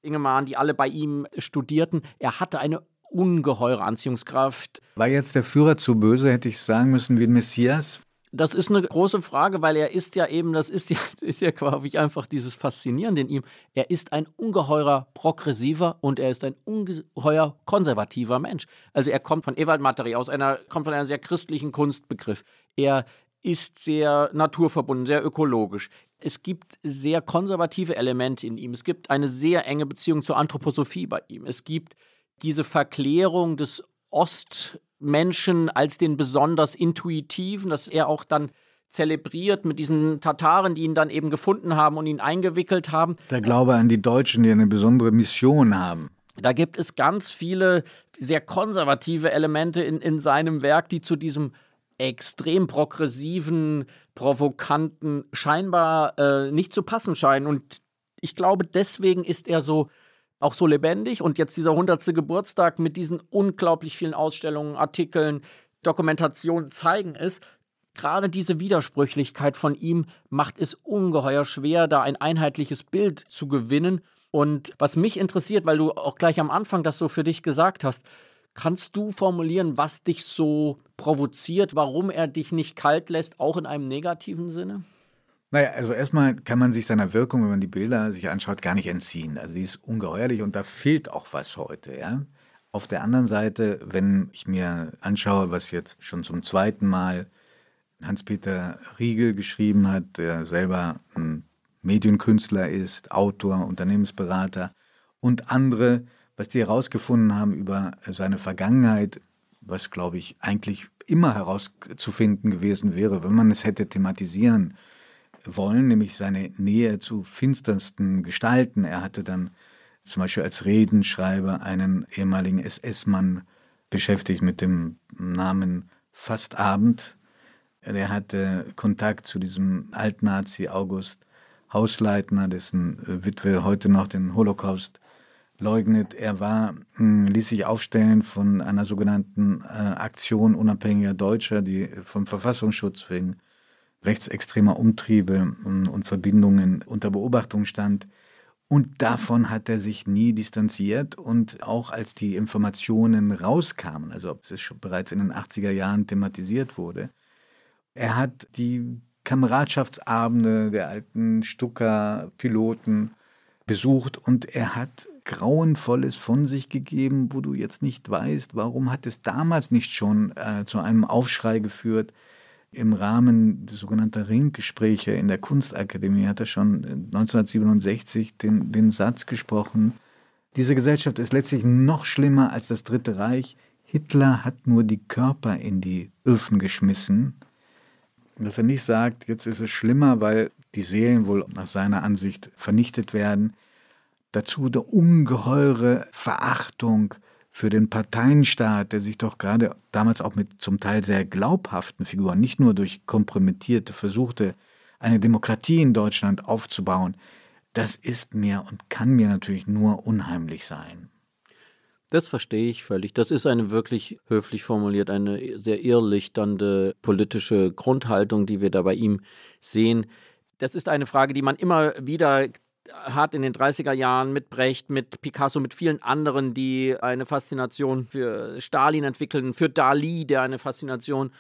Ingemann, die alle bei ihm studierten. Er hatte eine ungeheure Anziehungskraft. War jetzt der Führer zu böse, hätte ich sagen müssen, wie ein Messias? Das ist eine große Frage, weil er ist ja eben, das ist ja, ist ja quasi einfach dieses Faszinierende in ihm. Er ist ein ungeheurer progressiver und er ist ein ungeheuer konservativer Mensch. Also er kommt von Ewald Materi aus einer, kommt von einem sehr christlichen Kunstbegriff. Er ist sehr naturverbunden, sehr ökologisch. Es gibt sehr konservative Elemente in ihm. Es gibt eine sehr enge Beziehung zur Anthroposophie bei ihm. Es gibt diese Verklärung des Ostmenschen als den besonders intuitiven, dass er auch dann zelebriert mit diesen Tataren, die ihn dann eben gefunden haben und ihn eingewickelt haben. Der Glaube an die Deutschen, die eine besondere Mission haben. Da gibt es ganz viele sehr konservative Elemente in, in seinem Werk, die zu diesem extrem progressiven, provokanten scheinbar äh, nicht zu passen scheinen. Und ich glaube, deswegen ist er so auch so lebendig. Und jetzt dieser 100. Geburtstag mit diesen unglaublich vielen Ausstellungen, Artikeln, Dokumentationen zeigen es. Gerade diese Widersprüchlichkeit von ihm macht es ungeheuer schwer, da ein einheitliches Bild zu gewinnen. Und was mich interessiert, weil du auch gleich am Anfang das so für dich gesagt hast, kannst du formulieren, was dich so provoziert, warum er dich nicht kalt lässt, auch in einem negativen Sinne? Naja, also erstmal kann man sich seiner Wirkung, wenn man die Bilder sich anschaut, gar nicht entziehen. Also die ist ungeheuerlich und da fehlt auch was heute, ja. Auf der anderen Seite, wenn ich mir anschaue, was jetzt schon zum zweiten Mal Hans-Peter Riegel geschrieben hat, der selber ein Medienkünstler ist, Autor, Unternehmensberater und andere, was die herausgefunden haben über seine Vergangenheit, was glaube ich eigentlich immer herauszufinden gewesen wäre, wenn man es hätte thematisieren wollen, nämlich seine Nähe zu finstersten Gestalten. Er hatte dann zum Beispiel als Redenschreiber einen ehemaligen SS-Mann beschäftigt mit dem Namen Fastabend. Er hatte Kontakt zu diesem Altnazi August Hausleitner, dessen Witwe heute noch den Holocaust leugnet. Er war, hm, ließ sich aufstellen von einer sogenannten äh, Aktion unabhängiger Deutscher, die vom Verfassungsschutz wegen rechtsextremer Umtriebe und Verbindungen unter Beobachtung stand. Und davon hat er sich nie distanziert. Und auch als die Informationen rauskamen, also ob es bereits in den 80er Jahren thematisiert wurde, er hat die Kameradschaftsabende der alten Stucker-Piloten besucht und er hat Grauenvolles von sich gegeben, wo du jetzt nicht weißt, warum hat es damals nicht schon äh, zu einem Aufschrei geführt, im Rahmen sogenannter Ringgespräche in der Kunstakademie hat er schon 1967 den, den Satz gesprochen, diese Gesellschaft ist letztlich noch schlimmer als das Dritte Reich. Hitler hat nur die Körper in die Öfen geschmissen. Dass er nicht sagt, jetzt ist es schlimmer, weil die Seelen wohl nach seiner Ansicht vernichtet werden. Dazu der ungeheure Verachtung für den Parteienstaat, der sich doch gerade damals auch mit zum Teil sehr glaubhaften Figuren, nicht nur durch kompromittierte Versuchte, eine Demokratie in Deutschland aufzubauen, das ist mir und kann mir natürlich nur unheimlich sein. Das verstehe ich völlig. Das ist eine wirklich höflich formuliert, eine sehr irrlichternde politische Grundhaltung, die wir da bei ihm sehen. Das ist eine Frage, die man immer wieder hat in den 30er Jahren mit Brecht, mit Picasso, mit vielen anderen, die eine Faszination für Stalin entwickeln, für Dali, der eine Faszination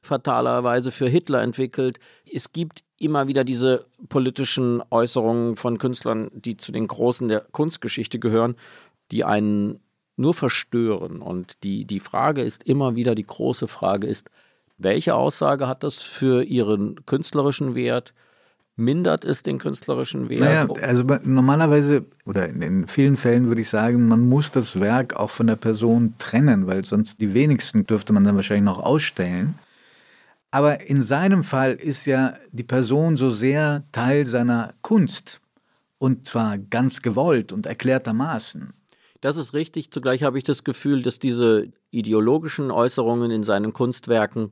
fatalerweise für Hitler entwickelt. Es gibt immer wieder diese politischen Äußerungen von Künstlern, die zu den Großen der Kunstgeschichte gehören, die einen nur verstören. Und die, die Frage ist immer wieder, die große Frage ist, welche Aussage hat das für ihren künstlerischen Wert? Mindert es den künstlerischen Wert? Naja, also normalerweise oder in vielen Fällen würde ich sagen, man muss das Werk auch von der Person trennen, weil sonst die wenigsten dürfte man dann wahrscheinlich noch ausstellen. Aber in seinem Fall ist ja die Person so sehr Teil seiner Kunst und zwar ganz gewollt und erklärtermaßen. Das ist richtig. Zugleich habe ich das Gefühl, dass diese ideologischen Äußerungen in seinen Kunstwerken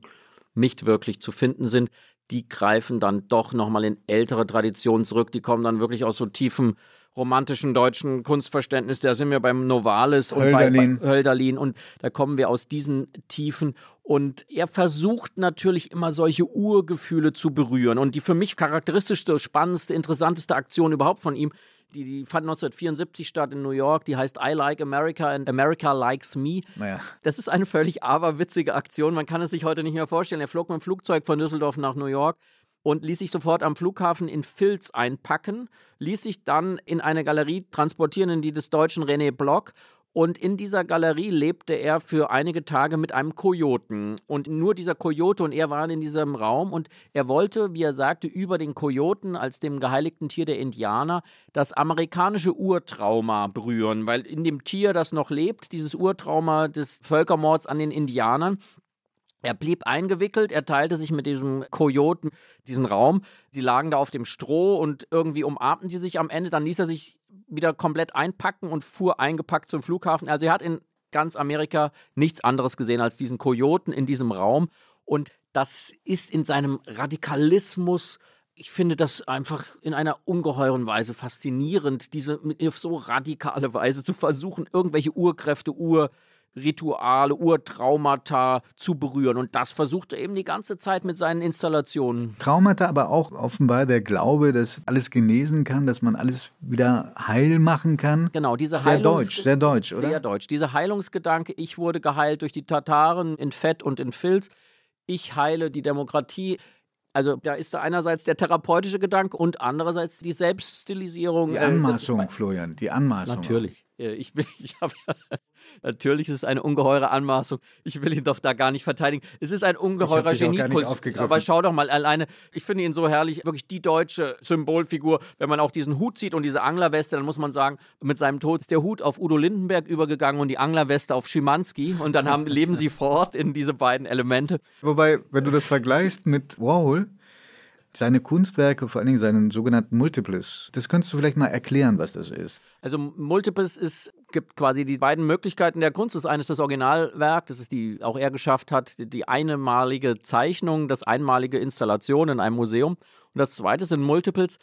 nicht wirklich zu finden sind die greifen dann doch nochmal in ältere Traditionen zurück. Die kommen dann wirklich aus so tiefen romantischen deutschen Kunstverständnis. Da sind wir beim Novalis und Hölderlin. bei, bei Hölderlin und da kommen wir aus diesen Tiefen. Und er versucht natürlich immer solche Urgefühle zu berühren. Und die für mich charakteristischste, spannendste, interessanteste Aktion überhaupt von ihm, Die, die fand 1974 statt in New York. Die heißt I Like America and America Likes Me. Naja. Das ist eine völlig aberwitzige Aktion. Man kann es sich heute nicht mehr vorstellen. Er flog mit dem Flugzeug von Düsseldorf nach New York und ließ sich sofort am Flughafen in Filz einpacken, ließ sich dann in eine Galerie transportieren, in die des deutschen René Block und in dieser Galerie lebte er für einige Tage mit einem Kojoten. Und nur dieser Kojote und er waren in diesem Raum. Und er wollte, wie er sagte, über den Kojoten als dem geheiligten Tier der Indianer das amerikanische Urtrauma berühren. Weil in dem Tier, das noch lebt, dieses Urtrauma des Völkermords an den Indianern, er blieb eingewickelt, er teilte sich mit diesem Kojoten diesen Raum. Sie lagen da auf dem Stroh und irgendwie umarmten sie sich am Ende. Dann ließ er sich wieder komplett einpacken und fuhr eingepackt zum Flughafen. Also er hat in ganz Amerika nichts anderes gesehen als diesen Kojoten in diesem Raum. Und das ist in seinem Radikalismus ich finde das einfach in einer ungeheuren Weise faszinierend, diese auf so radikale Weise zu versuchen, irgendwelche Urkräfte, Ur, Rituale, Urtraumata zu berühren. Und das versucht er eben die ganze Zeit mit seinen Installationen. Traumata, aber auch offenbar der Glaube, dass alles genesen kann, dass man alles wieder heil machen kann. Genau, diese Sehr Heilungs deutsch, sehr deutsch, oder? Sehr deutsch. Dieser Heilungsgedanke, ich wurde geheilt durch die Tataren in Fett und in Filz. Ich heile die Demokratie. Also da ist da einerseits der therapeutische Gedanke und andererseits die Selbststilisierung. Die äh, Anmaßung, Florian, die Anmaßung. Natürlich. Äh, Ich ich habe ja, natürlich ist es eine ungeheure Anmaßung. Ich will ihn doch da gar nicht verteidigen. Es ist ein ungeheurer Geniepuls. Aber schau doch mal alleine. Ich finde ihn so herrlich, wirklich die deutsche Symbolfigur. Wenn man auch diesen Hut sieht und diese Anglerweste, dann muss man sagen, mit seinem Tod ist der Hut auf Udo Lindenberg übergegangen und die Anglerweste auf Schimanski. Und dann haben, leben sie fort in diese beiden Elemente. Wobei, wenn du das vergleichst mit Warhol, seine Kunstwerke, vor allen Dingen seinen sogenannten Multiples, das könntest du vielleicht mal erklären, was das ist. Also Multiples ist, gibt quasi die beiden Möglichkeiten der Kunst. Das eine ist das Originalwerk, das ist die auch er geschafft hat, die, die einmalige Zeichnung, das einmalige Installation in einem Museum. Und das zweite sind Multiples.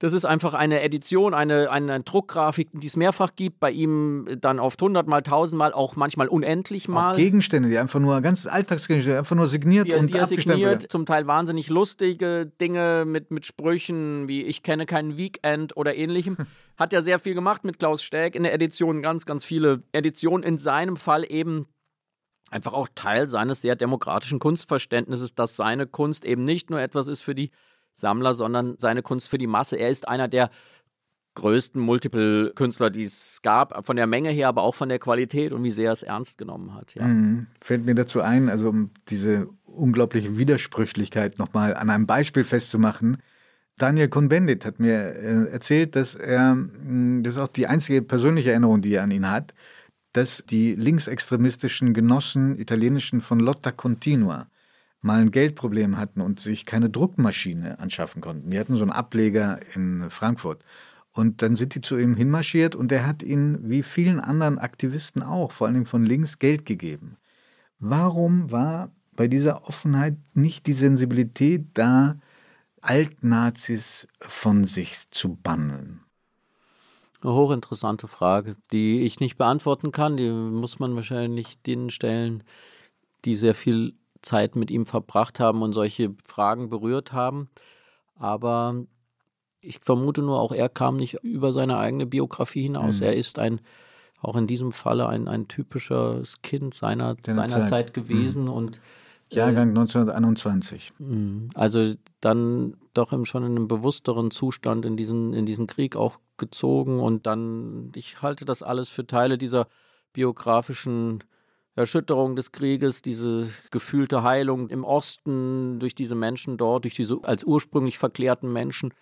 Das ist einfach eine Edition, eine, eine Druckgrafik, die es mehrfach gibt, bei ihm dann oft hundertmal, tausendmal, auch manchmal unendlich Auch mal. Gegenstände, die einfach nur, ganz Alltagsgegenstände, einfach nur signiert die, und die er signiert, werden. zum Teil wahnsinnig lustige Dinge mit, mit Sprüchen wie Ich kenne keinen Weekend oder ähnlichem. Hat ja sehr viel gemacht mit Klaus Steg in der Edition, ganz, ganz viele Editionen. In seinem Fall eben einfach auch Teil seines sehr demokratischen Kunstverständnisses, dass seine Kunst eben nicht nur etwas ist für die Sammler, sondern seine Kunst für die Masse. Er ist einer der größten Multiple-Künstler, die es gab, von der Menge her, aber auch von der Qualität und wie sehr er es ernst genommen hat. Ja. Mhm. Fällt mir dazu ein, also um diese unglaubliche Widersprüchlichkeit nochmal an einem Beispiel festzumachen. Daniel Cohn-Bendit hat mir äh, erzählt, dass er, mh, das ist auch die einzige persönliche Erinnerung, die er an ihn hat, dass die linksextremistischen Genossen italienischen von Lotta Continua mal ein Geldproblem hatten und sich keine Druckmaschine anschaffen konnten. Die hatten so einen Ableger in Frankfurt. Und dann sind die zu ihm hinmarschiert und er hat ihnen, wie vielen anderen Aktivisten auch, vor Dingen von links, Geld gegeben. Warum war bei dieser Offenheit nicht die Sensibilität da, Altnazis von sich zu bannen? Eine hochinteressante Frage, die ich nicht beantworten kann. Die muss man wahrscheinlich denen stellen, die sehr viel Zeit mit ihm verbracht haben und solche Fragen berührt haben. Aber ich vermute nur, auch er kam nicht über seine eigene Biografie hinaus. Mhm. Er ist ein, auch in diesem Falle, ein, ein typisches Kind seiner, Seiner seiner Zeit. Zeit, gewesen und Jahrgang 1921. Mhm. Also dann doch eben schon in einem bewussteren Zustand in diesen, in diesen Krieg auch gezogen und dann, ich halte das alles für Teile dieser biografischen Erschütterung des Krieges, diese gefühlte Heilung im Osten durch diese Menschen dort, durch diese als ursprünglich verklärten Menschen,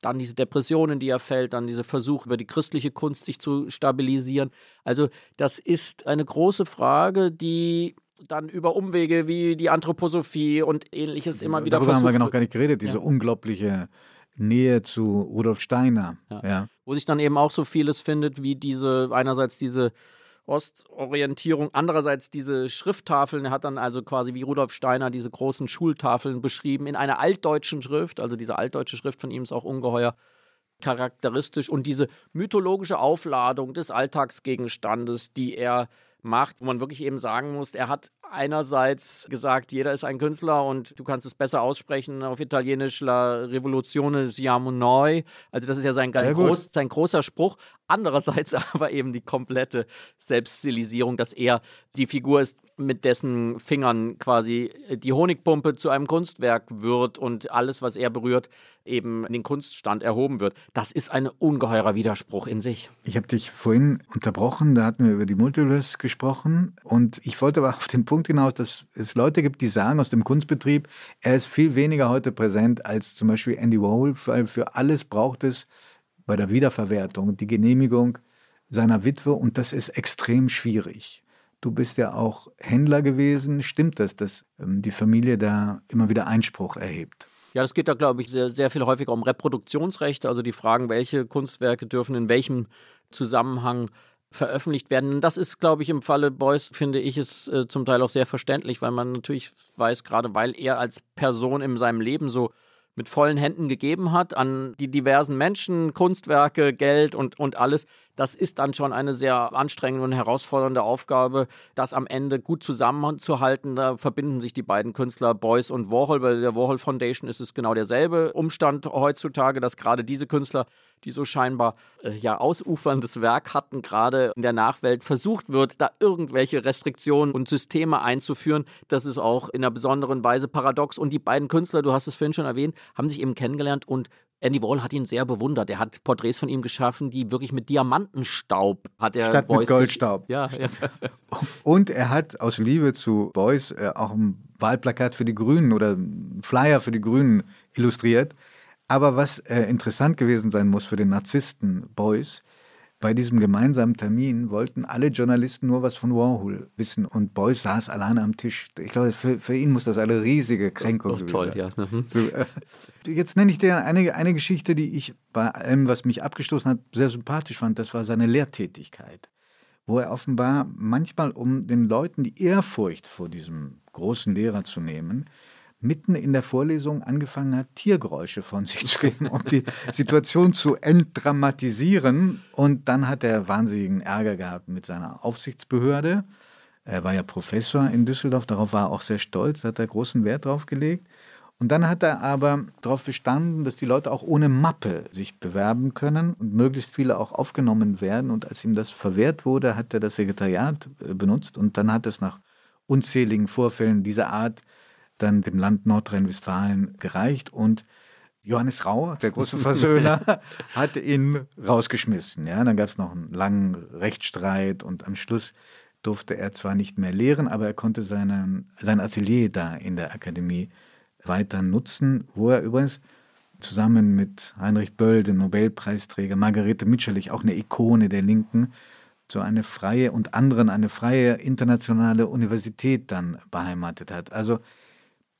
dann diese Depression, in die er fällt, dann diese Versuch über die christliche Kunst sich zu stabilisieren. Also das ist eine große Frage, die dann über Umwege wie die Anthroposophie und ähnliches immer wieder Darüber haben wir versucht noch gar nicht geredet, diese Ja. unglaubliche Nähe zu Rudolf Steiner. Ja. Ja. wo sich dann eben auch so vieles findet, wie diese, einerseits diese Ostorientierung, andererseits diese Schrifttafeln. Er hat dann also quasi wie Rudolf Steiner diese großen Schultafeln beschrieben in einer altdeutschen Schrift. Also diese altdeutsche Schrift von ihm ist auch ungeheuer charakteristisch. Und diese mythologische Aufladung des Alltagsgegenstandes, die er macht, wo man wirklich eben sagen muss, er hat einerseits gesagt, jeder ist ein Künstler und du kannst es besser aussprechen auf Italienisch La Rivoluzione siamo noi. Also das ist ja sein, groß, sein großer Spruch. Andererseits aber eben die komplette Selbststilisierung, dass er die Figur ist, mit dessen Fingern quasi die Honigpumpe zu einem Kunstwerk wird und alles, was er berührt, eben in den Kunststand erhoben wird. Das ist ein ungeheurer Widerspruch in sich. Ich habe dich vorhin unterbrochen, da hatten wir über die Multiverse gesprochen und ich wollte aber auf den Punkt hinaus, dass es Leute gibt, die sagen aus dem Kunstbetrieb, er ist viel weniger heute präsent als zum Beispiel Andy Warhol, weil für alles braucht es bei der Wiederverwertung die Genehmigung seiner Witwe und das ist extrem schwierig. Du bist ja auch Händler gewesen. Stimmt das, dass ähm, die Familie da immer wieder Einspruch erhebt? Ja, das geht da, glaube ich, sehr, sehr viel häufiger um Reproduktionsrechte, also die Fragen, welche Kunstwerke dürfen in welchem Zusammenhang veröffentlicht werden. Das ist, glaube ich, im Falle Beuys, finde ich, es äh, zum Teil auch sehr verständlich, weil man natürlich weiß, gerade weil er als Person in seinem Leben so mit vollen Händen gegeben hat an die diversen Menschen, Kunstwerke, Geld und, und alles. Das ist dann schon eine sehr anstrengende und herausfordernde Aufgabe, das am Ende gut zusammenzuhalten. Da verbinden sich die beiden Künstler Beuys und Warhol. Bei der Warhol Foundation ist es genau derselbe Umstand heutzutage, dass gerade diese Künstler die so scheinbar äh, ja ausuferndes Werk hatten, gerade in der Nachwelt versucht wird, da irgendwelche Restriktionen und Systeme einzuführen. Das ist auch in einer besonderen Weise paradox. Und die beiden Künstler, du hast es vorhin schon erwähnt, haben sich eben kennengelernt und Andy Wall hat ihn sehr bewundert. Er hat Porträts von ihm geschaffen, die wirklich mit Diamantenstaub hat er Statt Beuys mit Goldstaub. Ja, ja. Und er hat aus Liebe zu Beuys äh, auch ein Wahlplakat für die Grünen oder Flyer für die Grünen illustriert. Aber was äh, interessant gewesen sein muss für den Narzissten Beuys, bei diesem gemeinsamen Termin wollten alle Journalisten nur was von Warhol wissen und Beuys saß alleine am Tisch. Ich glaube, für, für ihn muss das eine riesige Kränkung sein. Toll, ja. Mhm. So, äh, jetzt nenne ich dir eine, eine Geschichte, die ich bei allem, was mich abgestoßen hat, sehr sympathisch fand. Das war seine Lehrtätigkeit, wo er offenbar manchmal, um den Leuten die Ehrfurcht vor diesem großen Lehrer zu nehmen, mitten in der Vorlesung angefangen hat, Tiergeräusche von sich zu geben, um die Situation zu entdramatisieren. Und dann hat er wahnsinnigen Ärger gehabt mit seiner Aufsichtsbehörde. Er war ja Professor in Düsseldorf, darauf war er auch sehr stolz, hat er großen Wert drauf gelegt. Und dann hat er aber darauf bestanden, dass die Leute auch ohne Mappe sich bewerben können und möglichst viele auch aufgenommen werden. Und als ihm das verwehrt wurde, hat er das Sekretariat äh, benutzt und dann hat es nach unzähligen Vorfällen dieser Art dann dem Land Nordrhein-Westfalen gereicht und Johannes Rau, der große Versöhner, hat ihn rausgeschmissen. Ja, dann gab es noch einen langen Rechtsstreit und am Schluss durfte er zwar nicht mehr lehren, aber er konnte seinen, sein Atelier da in der Akademie weiter nutzen, wo er übrigens zusammen mit Heinrich Böll, dem Nobelpreisträger, Margarete Mitscherlich, auch eine Ikone der Linken, so eine freie und anderen eine freie internationale Universität dann beheimatet hat. Also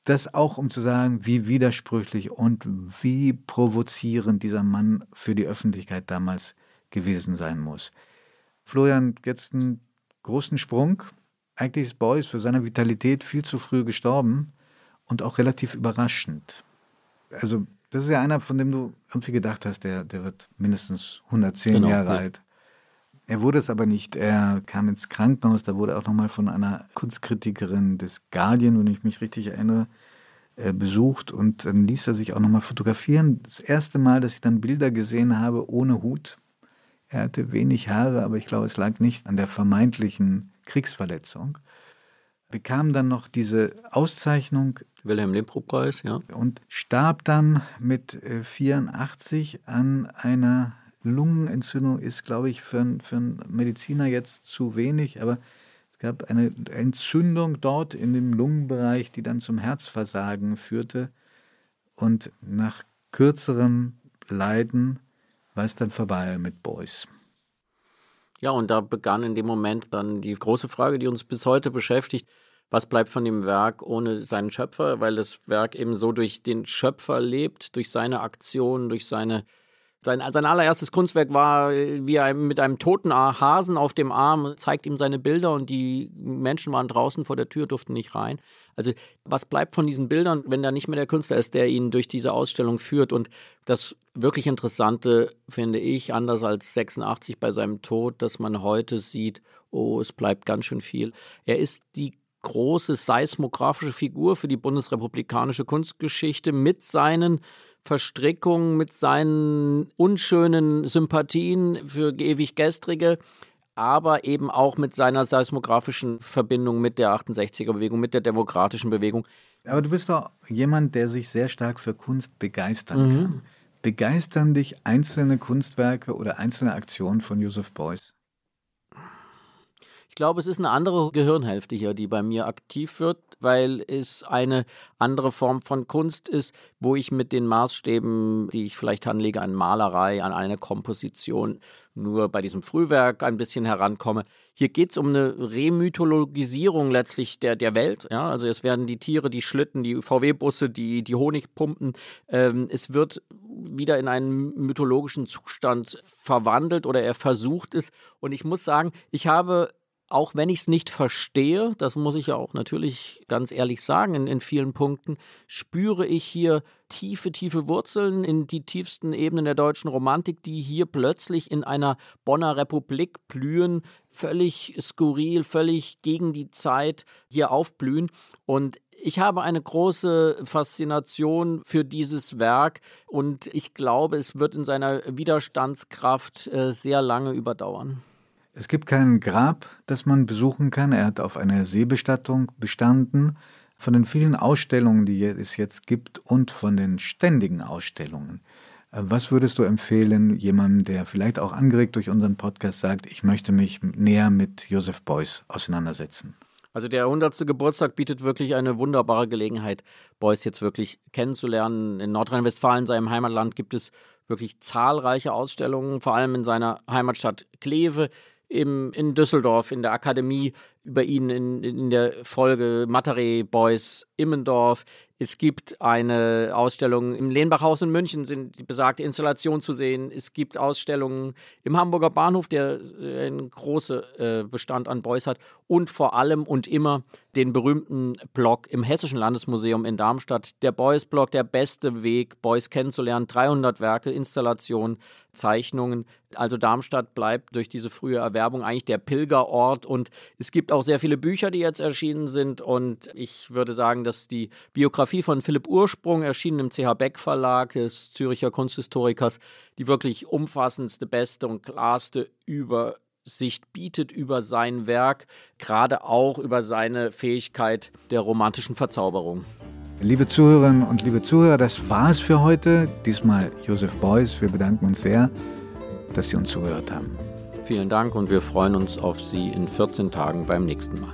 das auch, um zu sagen, wie widersprüchlich und wie provozierend dieser Mann für die Öffentlichkeit damals gewesen sein muss. Florian, jetzt einen großen Sprung. Eigentlich ist Beuys für seine Vitalität viel zu früh gestorben und auch relativ überraschend. Also, das ist ja einer, von dem du irgendwie gedacht hast, der, der wird mindestens 110 genau, Jahre ja. alt. Er wurde es aber nicht. Er kam ins Krankenhaus. Da wurde auch nochmal von einer Kunstkritikerin des Guardian, wenn ich mich richtig erinnere, äh, besucht. Und dann ließ er sich auch nochmal fotografieren. Das erste Mal, dass ich dann Bilder gesehen habe ohne Hut. Er hatte wenig Haare, aber ich glaube, es lag nicht an der vermeintlichen Kriegsverletzung. Bekam dann noch diese Auszeichnung. Wilhelm Lemprop-Preis, ja. Und starb dann mit 84 äh, an einer Lungenentzündung ist, glaube ich, für, für einen Mediziner jetzt zu wenig, aber es gab eine Entzündung dort in dem Lungenbereich, die dann zum Herzversagen führte. Und nach kürzerem Leiden war es dann vorbei mit Beuys. Ja, und da begann in dem Moment dann die große Frage, die uns bis heute beschäftigt. Was bleibt von dem Werk ohne seinen Schöpfer? Weil das Werk eben so durch den Schöpfer lebt, durch seine Aktionen, durch seine sein, sein allererstes Kunstwerk war, wie er mit einem toten Hasen auf dem Arm zeigt ihm seine Bilder und die Menschen waren draußen vor der Tür, durften nicht rein. Also was bleibt von diesen Bildern, wenn da nicht mehr der Künstler ist, der ihn durch diese Ausstellung führt? Und das wirklich Interessante finde ich, anders als 86 bei seinem Tod, dass man heute sieht, oh, es bleibt ganz schön viel. Er ist die große seismografische Figur für die bundesrepublikanische Kunstgeschichte mit seinen Verstrickungen, mit seinen unschönen Sympathien für ewig Gestrige, aber eben auch mit seiner seismografischen Verbindung mit der 68er-Bewegung, mit der demokratischen Bewegung. Aber du bist doch jemand, der sich sehr stark für Kunst begeistern mhm. kann. Begeistern dich einzelne Kunstwerke oder einzelne Aktionen von Joseph Beuys? Ich glaube, es ist eine andere Gehirnhälfte hier, die bei mir aktiv wird, weil es eine andere Form von Kunst ist, wo ich mit den Maßstäben, die ich vielleicht anlege an Malerei, an eine Komposition, nur bei diesem Frühwerk ein bisschen herankomme. Hier geht es um eine Remythologisierung letztlich der, der Welt. Ja? Also es werden die Tiere, die Schlitten, die VW-Busse, die, die Honigpumpen, ähm, es wird wieder in einen mythologischen Zustand verwandelt oder er versucht es. Und ich muss sagen, ich habe auch wenn ich es nicht verstehe, das muss ich ja auch natürlich ganz ehrlich sagen, in, in vielen Punkten, spüre ich hier tiefe, tiefe Wurzeln in die tiefsten Ebenen der deutschen Romantik, die hier plötzlich in einer Bonner Republik blühen, völlig skurril, völlig gegen die Zeit hier aufblühen. Und ich habe eine große Faszination für dieses Werk und ich glaube, es wird in seiner Widerstandskraft äh, sehr lange überdauern. Es gibt kein Grab, das man besuchen kann. Er hat auf einer Seebestattung bestanden. Von den vielen Ausstellungen, die es jetzt gibt und von den ständigen Ausstellungen, äh, was würdest du empfehlen, jemandem, der vielleicht auch angeregt durch unseren Podcast sagt, ich möchte mich näher mit Joseph Beuys auseinandersetzen? Also der 100. Geburtstag bietet wirklich eine wunderbare Gelegenheit, Beuys jetzt wirklich kennenzulernen. In Nordrhein-Westfalen, seinem Heimatland, gibt es wirklich zahlreiche Ausstellungen, vor allem in seiner Heimatstadt Kleve im, in Düsseldorf in der Akademie über ihn in, in der Folge Matare Boys Immendorf. Es gibt eine Ausstellung im Lehnbachhaus in München, sind die besagte Installation zu sehen. Es gibt Ausstellungen im Hamburger Bahnhof, der äh, einen großen äh, Bestand an Beuys hat. Und vor allem und immer den berühmten Blog im Hessischen Landesmuseum in Darmstadt. Der Beuys-Blog, der beste Weg, Beuys kennenzulernen. 300 Werke, Installationen, Zeichnungen. Also Darmstadt bleibt durch diese frühe Erwerbung eigentlich der Pilgerort. Und es gibt auch sehr viele Bücher, die jetzt erschienen sind. Und ich würde sagen, dass die Biografie von Philipp Ursprung, erschienen im CH Beck Verlag des Züricher Kunsthistorikers, die wirklich umfassendste, beste und klarste Übersicht bietet über sein Werk, gerade auch über seine Fähigkeit der romantischen Verzauberung. Liebe Zuhörerinnen und liebe Zuhörer, das war es für heute. Diesmal Josef Beuys. Wir bedanken uns sehr, dass Sie uns zugehört haben. Vielen Dank und wir freuen uns auf Sie in 14 Tagen beim nächsten Mal.